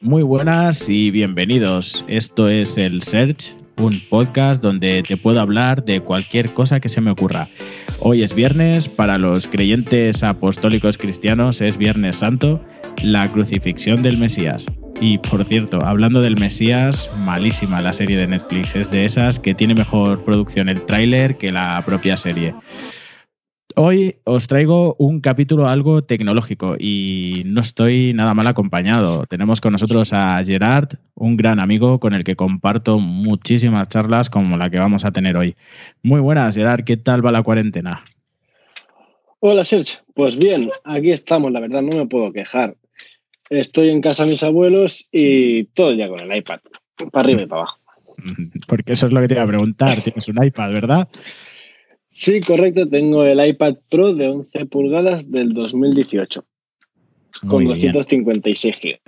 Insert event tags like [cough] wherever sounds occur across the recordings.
Muy buenas y bienvenidos. Esto es el Search, un podcast donde te puedo hablar de cualquier cosa que se me ocurra. Hoy es viernes, para los creyentes apostólicos cristianos es Viernes Santo, la crucifixión del Mesías. Y por cierto, hablando del Mesías, malísima la serie de Netflix, es de esas que tiene mejor producción el tráiler que la propia serie. Hoy os traigo un capítulo algo tecnológico y no estoy nada mal acompañado. Tenemos con nosotros a Gerard, un gran amigo con el que comparto muchísimas charlas como la que vamos a tener hoy. Muy buenas, Gerard, ¿qué tal va la cuarentena? Hola, Serge. Pues bien, aquí estamos, la verdad, no me puedo quejar. Estoy en casa de mis abuelos y todo el día con el iPad, para arriba y para abajo. [laughs] Porque eso es lo que te iba a preguntar. Tienes un iPad, ¿verdad? Sí, correcto. Tengo el iPad Pro de 11 pulgadas del 2018 con 256 GB.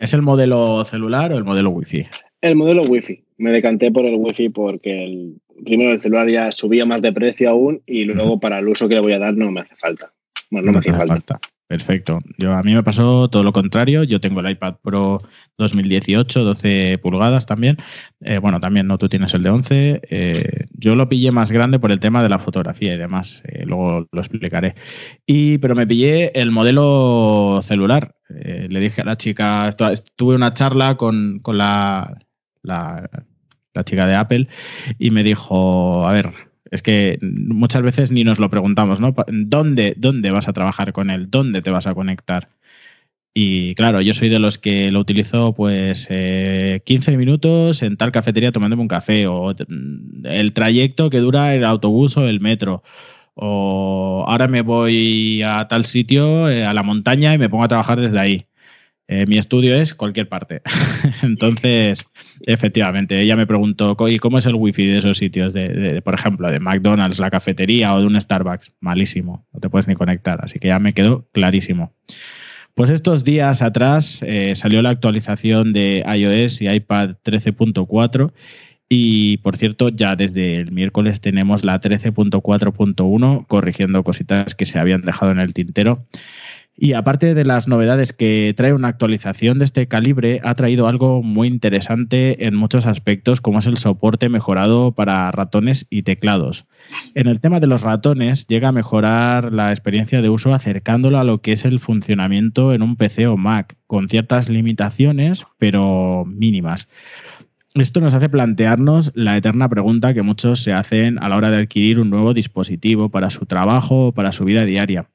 ¿Es el modelo celular o el modelo Wi-Fi? El modelo Wi-Fi. Me decanté por el Wi-Fi porque el, primero el celular ya subía más de precio aún y luego para el uso que le voy a dar no me hace falta. Bueno, no, me hace falta. Perfecto. Yo, a mí me pasó todo lo contrario. Yo tengo el iPad Pro 2018, 12 pulgadas también. Eh, bueno, también no, tú tienes el de 11. Eh, yo lo pillé más grande por el tema de la fotografía y demás. Eh, luego lo explicaré. Y, pero me pillé el modelo celular. le dije a la chica, tuve una charla con, la, la chica de Apple y me dijo, a ver, es que muchas veces ni nos lo preguntamos, ¿no? ¿Dónde, dónde vas a trabajar con él? ¿Dónde te vas a conectar? Y claro, yo soy de los que lo utilizo pues 15 eh, minutos en tal cafetería tomándome un café o el trayecto que dura el autobús o el metro. O ahora me voy a tal sitio, eh, a la montaña y me pongo a trabajar desde ahí. Eh, mi estudio es cualquier parte. [laughs] Entonces, efectivamente, ella me preguntó, ¿y cómo es el wifi de esos sitios? De, por ejemplo, de McDonald's, la cafetería o de un Starbucks. Malísimo, no te puedes ni conectar. Así que ya me quedó clarísimo. Pues estos días atrás eh, salió la actualización de iOS y iPad 13.4 y por cierto ya desde el miércoles tenemos la 13.4.1 corrigiendo cositas que se habían dejado en el tintero. Y aparte de las novedades que trae una actualización de este calibre, ha traído algo muy interesante en muchos aspectos, como es el soporte mejorado para ratones y teclados. En el tema de los ratones, llega a mejorar la experiencia de uso acercándolo a lo que es el funcionamiento en un PC o Mac, con ciertas limitaciones, pero mínimas. Esto nos hace plantearnos la eterna pregunta que muchos se hacen a la hora de adquirir un nuevo dispositivo para su trabajo o para su vida diaria.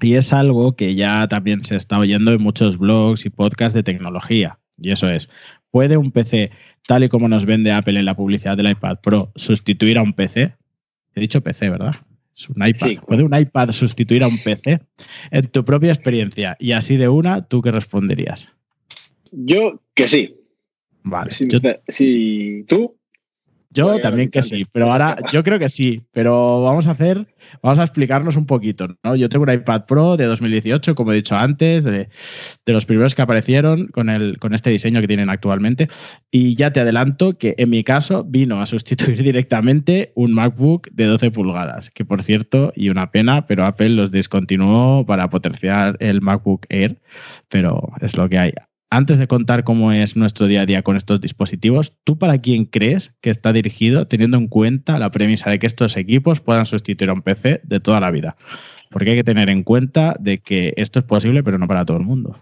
Y es algo que ya también se está oyendo en muchos blogs y podcasts de tecnología. Y eso es, ¿puede un PC, tal y como nos vende Apple en la publicidad del iPad Pro, sustituir a un PC? He dicho PC, ¿verdad? Es un iPad. ¿Puede un iPad sustituir a un PC? En tu propia experiencia, y así de una, ¿tú qué responderías? Yo que sí. Vale. Si, tú. Yo también que sí, pero ahora yo creo que sí, pero vamos a hacer Vamos a explicarnos un poquito. ¿no? Yo tengo un iPad Pro de 2018, como he dicho antes, de, los primeros que aparecieron con, el, con este diseño que tienen actualmente. Y ya te adelanto que en mi caso vino a sustituir [laughs] directamente un MacBook de 12 pulgadas, que por cierto, y una pena, pero Apple los descontinuó para potenciar el MacBook Air, pero es lo que hay antes de contar cómo es nuestro día a día con estos dispositivos, ¿tú para quién crees que está dirigido teniendo en cuenta la premisa de que estos equipos puedan sustituir a un PC de toda la vida? Porque hay que tener en cuenta de que esto es posible, pero no para todo el mundo.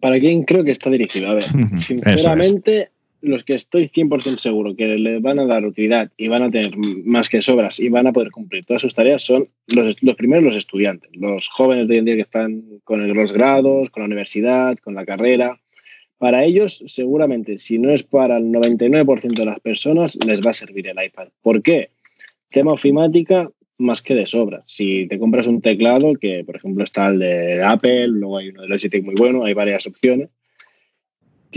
¿Para quién creo que está dirigido? A ver, [laughs] sinceramente, los que estoy 100% seguro que le van a dar utilidad y van a tener más que sobras y van a poder cumplir todas sus tareas son los, primeros los estudiantes, los jóvenes de hoy en día que están con los grados, con la universidad, con la carrera. Para ellos, seguramente, si no es para el 99% de las personas, les va a servir el iPad. ¿Por qué? Tema ofimática, más que de sobra. Si te compras un teclado, que por ejemplo está el de Apple, luego hay uno de Logitech muy bueno, hay varias opciones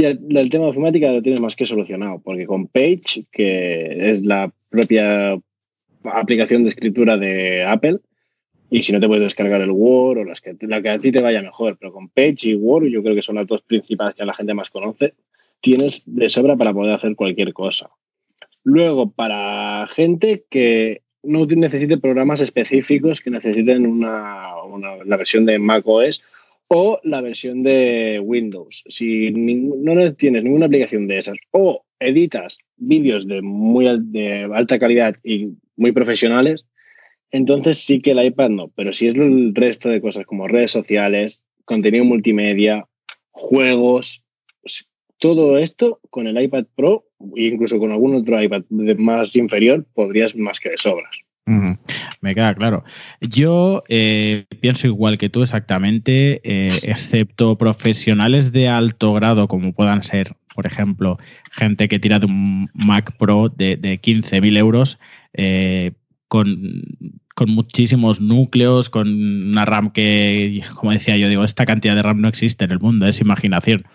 el tema de ofimática lo tienes más que solucionado, porque con Page, que es la propia aplicación de escritura de Apple, y si no te puedes descargar el Word o las que, la que a ti te vaya mejor, pero con Page y Word, yo creo que son las dos principales que la gente más conoce, tienes de sobra para poder hacer cualquier cosa. Luego, para gente que no necesite programas específicos que necesiten una, la versión de macOS o la versión de Windows. Si no tienes ninguna aplicación de esas o editas vídeos de muy de alta calidad y muy profesionales, entonces sí que el iPad no. Pero si es el resto de cosas como redes sociales, contenido multimedia, juegos, todo esto con el iPad Pro e incluso con algún otro iPad más inferior podrías más que de sobras. Me queda claro. Yo eh, pienso igual que tú exactamente, eh, [laughs] excepto profesionales de alto grado como puedan ser, por ejemplo, gente que tira de un Mac Pro de, de 15.000 euros eh, con, con, muchísimos núcleos, con una RAM que, como decía yo, digo, esta cantidad de RAM no existe en el mundo, es imaginación.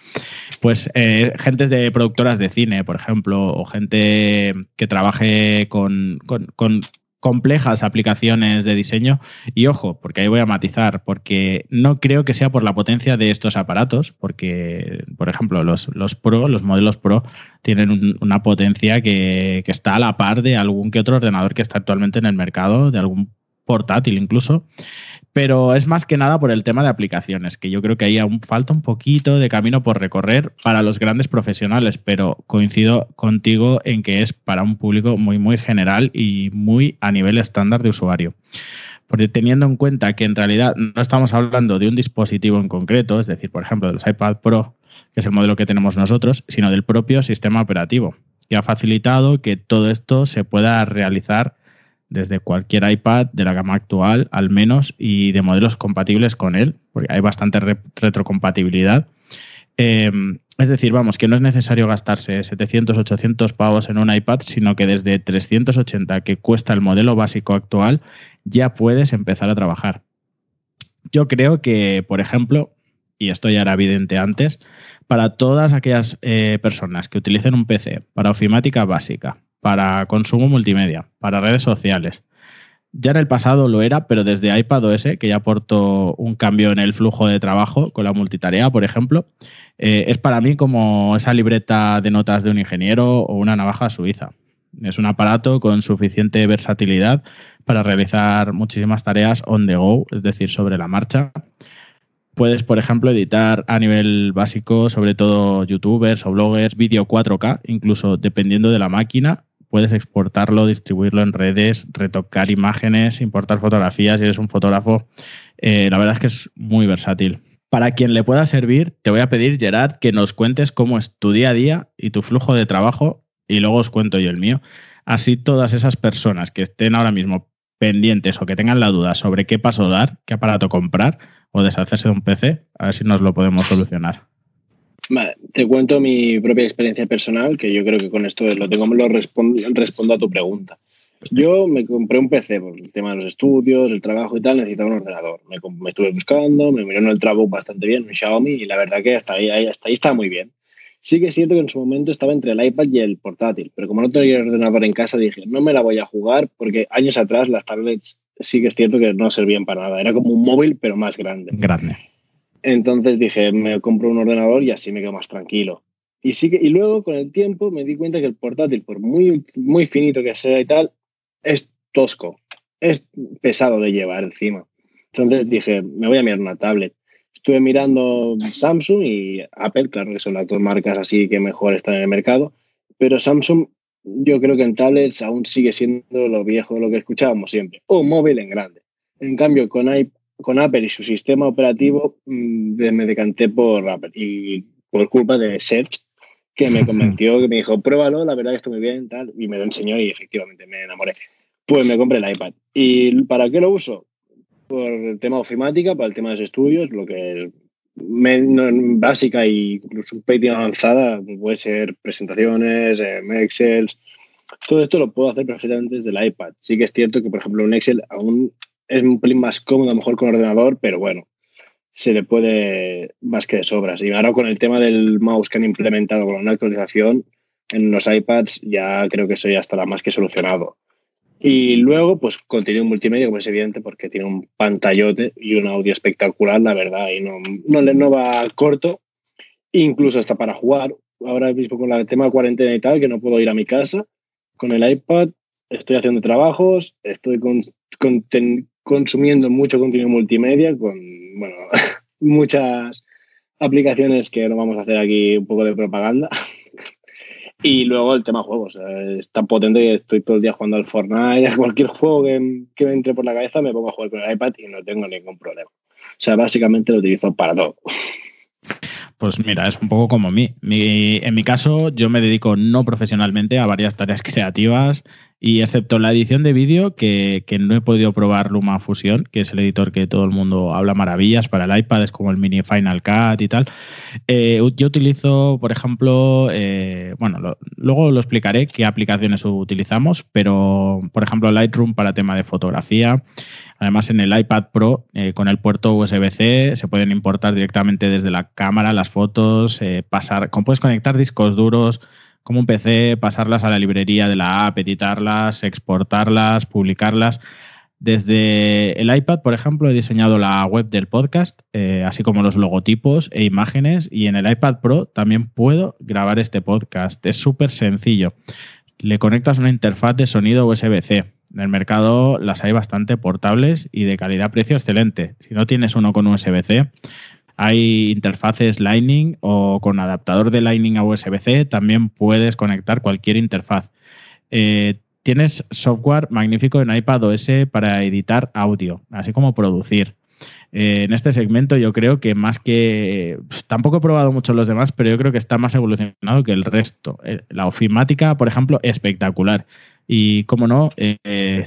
Pues gente de productoras de cine, por ejemplo, o gente que trabaje con, con complejas aplicaciones de diseño. Y ojo, porque ahí voy a matizar, porque no creo que sea por la potencia de estos aparatos, porque, por ejemplo, los, los Pro, los modelos Pro, tienen una potencia que, que está a la par de algún que otro ordenador que está actualmente en el mercado, de algún portátil incluso. Pero es más que nada por el tema de aplicaciones, que yo creo que ahí aún falta un poquito de camino por recorrer para los grandes profesionales, pero coincido contigo en que es para un público muy, muy general y muy a nivel estándar de usuario. Porque teniendo en cuenta que en realidad no estamos hablando de un dispositivo en concreto, es decir, por ejemplo, de los iPad Pro, que es el modelo que tenemos nosotros, sino del propio sistema operativo, que ha facilitado que todo esto se pueda realizar desde cualquier iPad de la gama actual, al menos, y de modelos compatibles con él, porque hay bastante retrocompatibilidad. Em, es decir, vamos, que no es necesario gastarse 700, 800 pavos en un iPad, sino que desde 380 que cuesta el modelo básico actual, ya puedes empezar a trabajar. Yo creo que, por ejemplo, y esto ya era evidente antes, para todas aquellas eh, personas que utilicen un PC para ofimática básica, para consumo multimedia, para redes sociales. Ya en el pasado lo era, pero desde iPadOS, que ya aportó un cambio en el flujo de trabajo con la multitarea, por ejemplo, eh, es para mí como esa libreta de notas de un ingeniero o una navaja suiza. Es un aparato con suficiente versatilidad para realizar muchísimas tareas on the go, es decir, sobre la marcha. Puedes, por ejemplo, editar a nivel básico, sobre todo youtubers o bloggers, vídeo 4K, incluso dependiendo de la máquina, puedes exportarlo, distribuirlo en redes, retocar imágenes, importar fotografías si eres un fotógrafo. Eh, la verdad es que es muy versátil. Para quien le pueda servir, te voy a pedir, Gerard, que nos cuentes cómo es tu día a día y tu flujo de trabajo y luego os cuento yo el mío. Así todas esas personas que estén ahora mismo pendientes o que tengan la duda sobre qué paso dar, qué aparato comprar o deshacerse de un PC, a ver si nos lo podemos solucionar. Vale, te cuento mi propia experiencia personal, que yo creo que con esto lo tengo, lo respondo, respondo a tu pregunta. Yo me compré un PC por el tema de los estudios, el trabajo y tal, necesitaba un ordenador. Me, estuve buscando, me miró en el trabajo bastante bien, un Xiaomi, y la verdad que hasta ahí, hasta ahí está muy bien. Sí que es cierto que en su momento estaba entre el iPad y el portátil, pero como no tenía ordenador en casa, dije, no me la voy a jugar porque años atrás las tablets sí que es cierto que no servían para nada. Era como un móvil, pero más grande. Grande. Entonces dije, me compro un ordenador y así me quedo más tranquilo. Y, sí que, y luego, con el tiempo, me di cuenta que el portátil, por muy, muy finito que sea y tal, es tosco, es pesado de llevar encima. Entonces dije, me voy a mirar una tablet. Estuve mirando Samsung y Apple, claro que son las dos marcas así que mejor están en el mercado, pero Samsung yo creo que en tablets aún sigue siendo lo viejo, lo que escuchábamos siempre, un móvil en grande. En cambio, con, con Apple y su sistema operativo mm, me decanté por Apple y por culpa de Serge que me [laughs] convenció, que me dijo, pruébalo, la verdad que está muy bien, tal, y me lo enseñó y efectivamente me enamoré. Pues me compré el iPad. ¿Y para qué lo uso? Por el tema ofimática, para el tema de los estudios, lo que básica y incluso un avanzada, puede ser presentaciones, eh, Excel, todo esto lo puedo hacer perfectamente desde el iPad. Sí que es cierto que, por ejemplo, un Excel aún es un pelín más cómodo, a lo mejor con ordenador, pero bueno, se le puede más que de sobras. Y ahora con el tema del mouse que han implementado con una actualización en los iPads, ya creo que eso ya estará más que solucionado. Y luego, pues contenido multimedia, como es evidente, porque tiene un pantallote y un audio espectacular, la verdad, y no, no, no va corto, incluso hasta para jugar. Ahora mismo con el tema de cuarentena y tal, que no puedo ir a mi casa, con el iPad estoy haciendo trabajos, estoy con, con, consumiendo mucho contenido multimedia con, bueno, [laughs] muchas aplicaciones que no vamos a hacer aquí un poco de propaganda. [laughs] y luego el tema juegos. es tan potente que estoy todo el día jugando al Fortnite, [laughs] a cualquier juego que, que, me entre por la cabeza me pongo a jugar con el iPad y no tengo ningún problema. O sea, básicamente lo utilizo para todo. Pues mira, es un poco como mí. Mi, en mi caso, yo me dedico no profesionalmente a varias tareas creativas y excepto la edición de vídeo, que, no he podido probar Luma Fusion, que es el editor que todo el mundo habla maravillas para el iPad, es como el mini Final Cut y tal. Eh, yo utilizo, por ejemplo, eh, bueno, luego lo explicaré qué aplicaciones utilizamos, pero por ejemplo Lightroom para tema de fotografía. Además, en el iPad Pro, eh, con el puerto USB-C, se pueden importar directamente desde la cámara las fotos, pasar, puedes conectar discos duros, como un PC, pasarlas a la librería de la app, editarlas, exportarlas, publicarlas. Desde el iPad, por ejemplo, he diseñado la web del podcast, eh, así como los logotipos e imágenes, y en el iPad Pro también puedo grabar este podcast. Es súper sencillo. Le conectas una interfaz de sonido USB-C. En el mercado las hay bastante portables y de calidad-precio excelente. Si no tienes uno con USB-C, hay interfaces Lightning o con adaptador de Lightning a USB-C también puedes conectar cualquier interfaz. Eh, tienes software magnífico en iPad OS para editar audio, así como producir. Eh, en este segmento yo creo que más que... Tampoco he probado mucho los demás, pero yo creo que está más evolucionado que el resto. Eh, la ofimática, por ejemplo, espectacular. Y como no,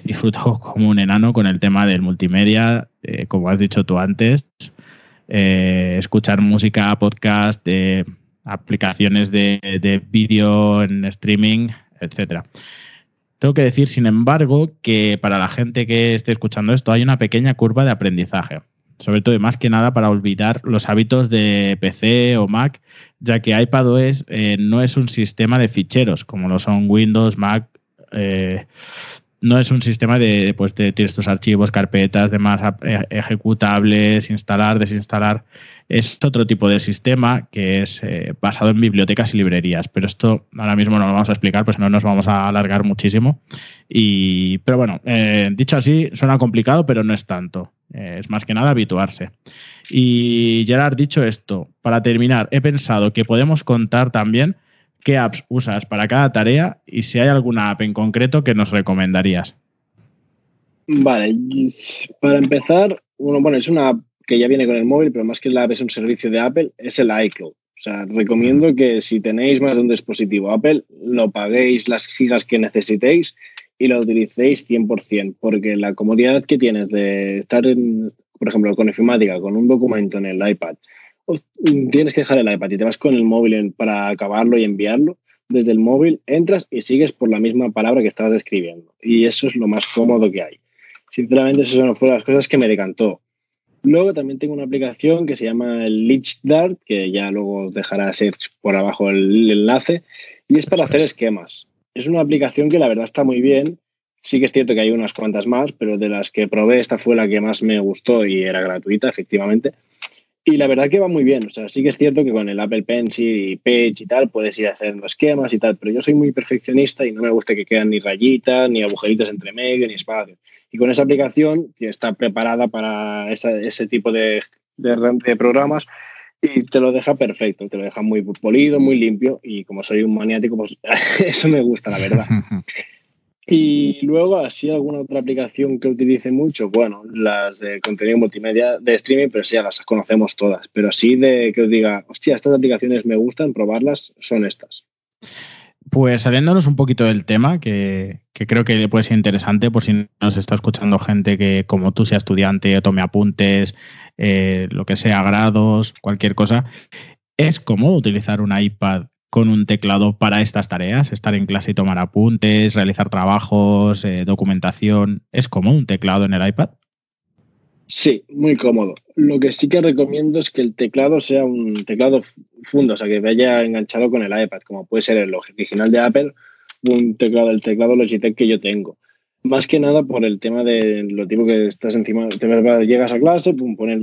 disfruto [laughs] como un enano con el tema del multimedia, como has dicho tú antes. Eh, escuchar música, podcast, de aplicaciones de, vídeo en streaming, etcétera. Tengo que decir, sin embargo, que para la gente que esté escuchando esto hay una pequeña curva de aprendizaje, sobre todo y más que nada para olvidar los hábitos de PC o Mac, ya que iPadOS eh, no es un sistema de ficheros como lo son Windows, Mac. Eh, no es un sistema de, pues, de tienes tus archivos, carpetas, demás eh, ejecutables, instalar, desinstalar. Es otro tipo de sistema que es eh, basado en bibliotecas y librerías, pero esto ahora mismo no lo vamos a explicar, pues no nos vamos a alargar muchísimo. Y, pero bueno, eh, dicho así, suena complicado, pero no es tanto. es más que nada habituarse. Y Gerard, dicho esto, para terminar, he pensado que podemos contar también qué apps usas para cada tarea y si hay alguna app en concreto que nos recomendarías. Vale, para empezar, bueno, es una app que ya viene con el móvil, pero más que la app es un servicio de Apple, es el iCloud. O sea, recomiendo que si tenéis más de un dispositivo Apple, lo paguéis las gigas que necesitéis y lo utilicéis 100%, porque la comodidad que tienes de estar, en, por ejemplo, con informática, con un documento en el iPad, tienes que dejar el iPad y te vas con el móvil para acabarlo y enviarlo. Desde el móvil entras y sigues por la misma palabra que estabas escribiendo. Y eso es lo más cómodo que hay. Sinceramente, eso no fueron las cosas que me decantó. Luego también tengo una aplicación que se llama el LeechDart, que ya luego dejará search por abajo el enlace, y es para hacer esquemas. Es una aplicación que la verdad está muy bien. Sí que es cierto que hay unas cuantas más, pero de las que probé, esta fue la que más me gustó y era gratuita, efectivamente. Y la verdad que va muy bien. O sea, sí que es cierto que con el Apple Pencil y Page y tal puedes ir haciendo esquemas y tal, pero yo soy muy perfeccionista y no me gusta que quedan ni rayitas, ni agujeritos entre medio, ni espacio. Y con esa aplicación, que está preparada para ese tipo de, de, programas, y te lo deja perfecto, te lo deja muy polido, muy limpio y como soy un maniático, pues [laughs] eso me gusta, la verdad. [laughs] Y luego, así alguna otra aplicación que utilice mucho, bueno, las de contenido multimedia de streaming, pero sí, ya las conocemos todas. Pero así de que os diga, hostia, estas aplicaciones me gustan, probarlas, son estas. Pues saliéndonos un poquito del tema, que, creo que puede ser interesante por si nos está escuchando gente que como tú sea estudiante tome apuntes, eh, lo que sea, grados, cualquier cosa, es cómodo utilizar un iPad con un teclado para estas tareas, estar en clase y tomar apuntes, realizar trabajos, eh, documentación. ¿Es cómodo un teclado en el iPad? Sí, muy cómodo. Lo que sí que recomiendo es que el teclado sea un teclado fundo, o sea, que vaya enganchado con el iPad, como puede ser el original de Apple, un teclado, el teclado Logitech que yo tengo. Más que nada por el tema de lo tipo que estás encima, te llegas a clase, pum, pones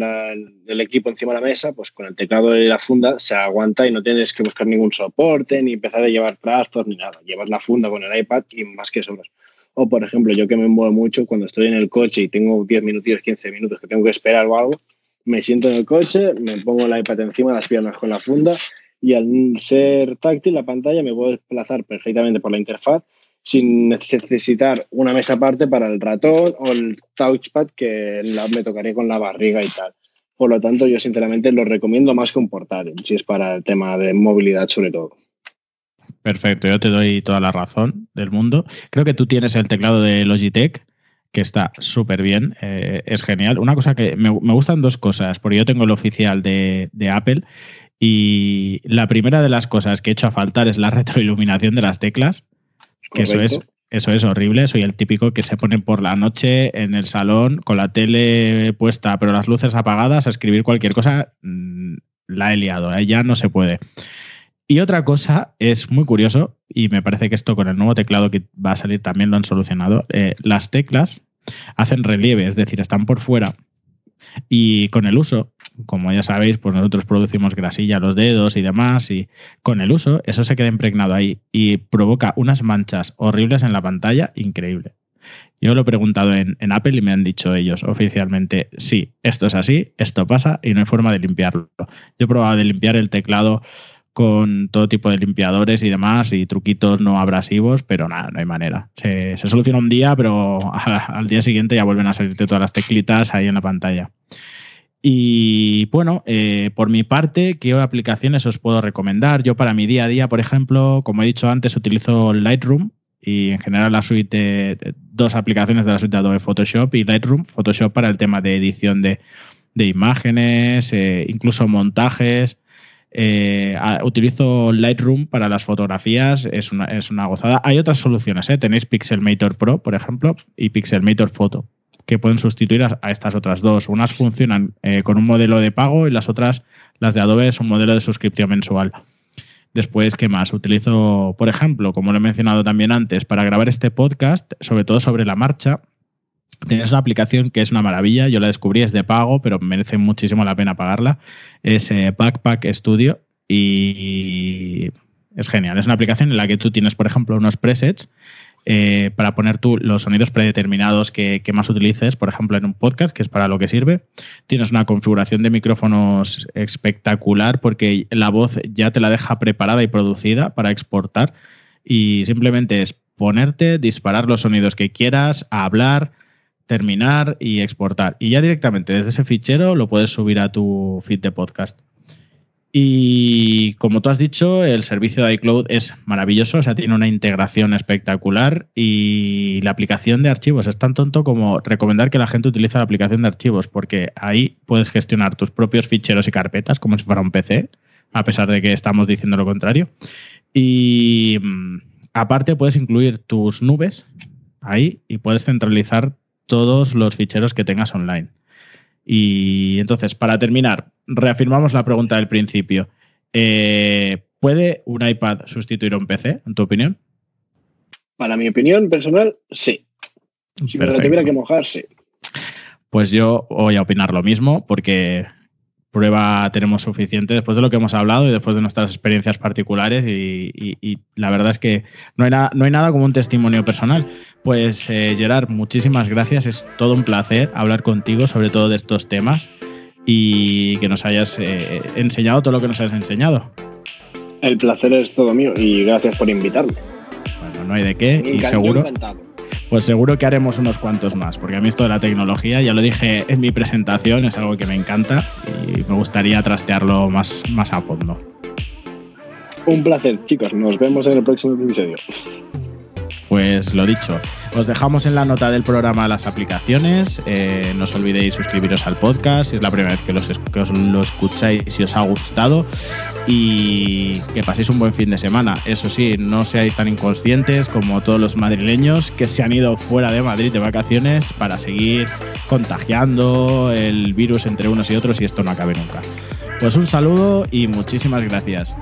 el, equipo encima de la mesa, pues con el teclado y la funda se aguanta y no tienes que buscar ningún soporte ni empezar a llevar trastos ni nada. Llevas la funda con el iPad y más que sobras. O, por ejemplo, yo que me muevo mucho, cuando estoy en el coche y tengo 10 minutos, 15 minutos que tengo que esperar o algo, me siento en el coche, me pongo el iPad encima de las piernas con la funda y al ser táctil la pantalla me puedo desplazar perfectamente por la interfaz sin necesitar una mesa aparte para el ratón o el touchpad que me tocaría con la barriga y tal. Por lo tanto, yo sinceramente lo recomiendo más que un portátil, si es para el tema de movilidad sobre todo. Perfecto, yo te doy toda la razón del mundo. Creo que tú tienes el teclado de Logitech, que está súper bien, eh, es genial. Una cosa que me, gustan dos cosas, porque yo tengo el oficial de, de Apple y la primera de las cosas que he hecho a faltar es la [laughs] retroiluminación de las teclas que eso es, eso es horrible. Soy el típico que se pone por la noche en el salón con la tele puesta, pero las luces apagadas, a escribir cualquier cosa. Mm, la he liado, ¿eh? ya no se puede. Y otra cosa es muy curioso, y me parece que esto con el nuevo teclado que va a salir también lo han solucionado. Eh, las teclas hacen relieve, es decir, están por fuera y con el uso, como ya sabéis, pues nosotros producimos grasilla los dedos y demás, y con el uso eso se queda impregnado ahí y provoca unas manchas horribles en la pantalla, increíble. Yo lo he preguntado en, Apple y me han dicho ellos oficialmente, sí, esto es así, esto pasa y no hay forma de limpiarlo. Yo he probado de limpiar el teclado con todo tipo de limpiadores y demás y truquitos no abrasivos, pero nada, no hay manera. Se, soluciona un día, pero [laughs] al día siguiente ya vuelven a salirte todas las teclitas ahí en la pantalla. Y bueno, eh, por mi parte, ¿qué aplicaciones os puedo recomendar? Yo para mi día a día, por ejemplo, como he dicho antes, utilizo Lightroom y en general la suite, dos aplicaciones de la suite de Adobe Photoshop y Lightroom, Photoshop para el tema de edición de, imágenes, eh, incluso montajes, eh, utilizo Lightroom para las fotografías, es una, es una gozada. Hay otras soluciones, ¿eh? tenéis Pixelmator Pro, por ejemplo, y Pixelmator Photo, que pueden sustituir a, estas otras dos. Unas funcionan eh, con un modelo de pago y las otras, las de Adobe, es un modelo de suscripción mensual. Después, ¿qué más? Utilizo, por ejemplo, como lo he mencionado también antes, para grabar este podcast, sobre todo sobre la marcha, Tienes una aplicación que es una maravilla, yo la descubrí, es de pago, pero merece muchísimo la pena pagarla. Es eh, Backpack Studio y es genial. Es una aplicación en la que tú tienes, por ejemplo, unos presets eh, para poner tú los sonidos predeterminados que, más utilices, por ejemplo, en un podcast, que es para lo que sirve. Tienes una configuración de micrófonos espectacular porque la voz ya te la deja preparada y producida para exportar y simplemente es ponerte, disparar los sonidos que quieras, hablar terminar y exportar. Y ya directamente desde ese fichero lo puedes subir a tu feed de podcast. Y como tú has dicho, el servicio de iCloud es maravilloso, o sea, tiene una integración espectacular y la aplicación de archivos es tan tonto como recomendar que la gente utilice la aplicación de archivos, porque ahí puedes gestionar tus propios ficheros y carpetas como si fuera un PC, a pesar de que estamos diciendo lo contrario. Y mm, aparte puedes incluir tus nubes ahí y puedes centralizar todos los ficheros que tengas online. Y entonces, para terminar, reafirmamos la pregunta del principio. Eh, ¿Puede un iPad sustituir a un PC, en tu opinión? Para mi opinión personal, sí. Si me lo tuviera que mojar, sí. Pues yo voy a opinar lo mismo, porque prueba tenemos suficiente después de lo que hemos hablado y después de nuestras experiencias particulares y, la verdad es que no hay, nada, no hay nada como un testimonio personal. Pues eh, Gerard, muchísimas gracias, es todo un placer hablar contigo sobre todo de estos temas y que nos hayas eh, enseñado todo lo que nos has enseñado. El placer es todo mío y gracias por invitarme. Bueno, no hay de qué y seguro pues seguro que haremos unos cuantos más, porque a mí esto de la tecnología, ya lo dije en mi presentación, es algo que me encanta y me gustaría trastearlo más, más a fondo. Un placer, chicos. Nos vemos en el próximo episodio. Pues lo dicho, os dejamos en la nota del programa las aplicaciones. Eh, no os olvidéis suscribiros al podcast si es la primera vez que, os lo escucháis, si os ha gustado. Y que paséis un buen fin de semana. Eso sí, no seáis tan inconscientes como todos los madrileños que se han ido fuera de Madrid de vacaciones para seguir contagiando el virus entre unos y otros y esto no acabe nunca. Pues un saludo y muchísimas gracias.